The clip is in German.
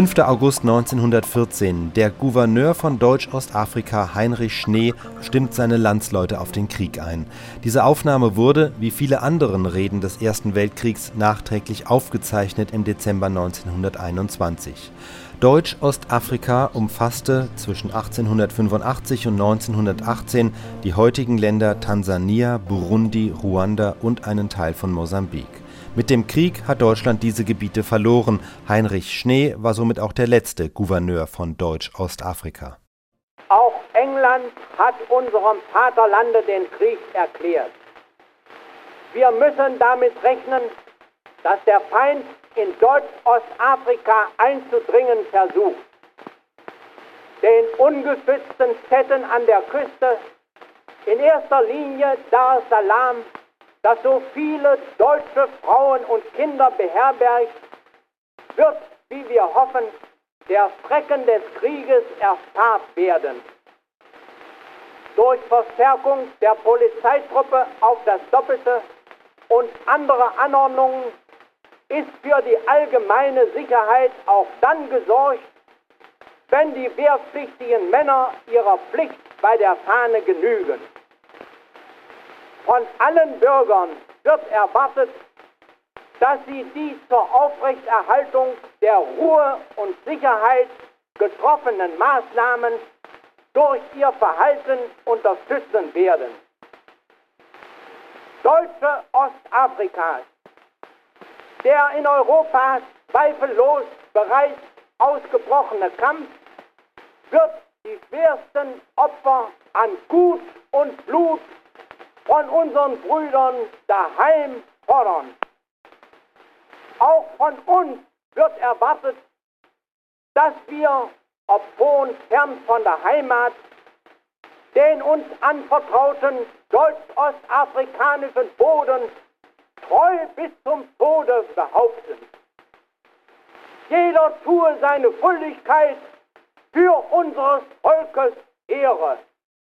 5. August 1914. Der Gouverneur von Deutsch-Ostafrika, Heinrich Schnee, stimmt seine Landsleute auf den Krieg ein. Diese Aufnahme wurde, wie viele anderen Reden des Ersten Weltkriegs, nachträglich aufgezeichnet im Dezember 1921. Deutsch-Ostafrika umfasste zwischen 1885 und 1918 die heutigen Länder Tansania, Burundi, Ruanda und einen Teil von Mosambik. Mit dem Krieg hat Deutschland diese Gebiete verloren. Heinrich Schnee war somit auch der letzte Gouverneur von Deutsch-Ostafrika. Auch England hat unserem Vaterlande den Krieg erklärt. Wir müssen damit rechnen, dass der Feind in Deutsch-Ostafrika einzudringen versucht. Den ungeschützten Städten an der Küste, in erster Linie Dar es Salaam, das so viele deutsche Frauen und Kinder beherbergt, wird, wie wir hoffen, der Schrecken des Krieges erspart werden. Durch Verstärkung der Polizeitruppe auf das Doppelte und andere Anordnungen ist für die allgemeine Sicherheit auch dann gesorgt, wenn die wehrpflichtigen Männer ihrer Pflicht bei der Fahne genügen. Von allen Bürgern wird erwartet, dass sie die zur Aufrechterhaltung der Ruhe und Sicherheit getroffenen Maßnahmen durch ihr Verhalten unterstützen werden. Deutsche Ostafrikas der in Europa zweifellos bereits ausgebrochene Kampf wird die schwersten Opfer an Gut und Blut von unseren Brüdern daheim fordern. Auch von uns wird erwartet, dass wir, obwohl fern von der Heimat, den uns anvertrauten deutsch-ostafrikanischen Boden treu bis zum Tode behaupten. Jeder tue seine Schuldigkeit für unseres Volkes Ehre.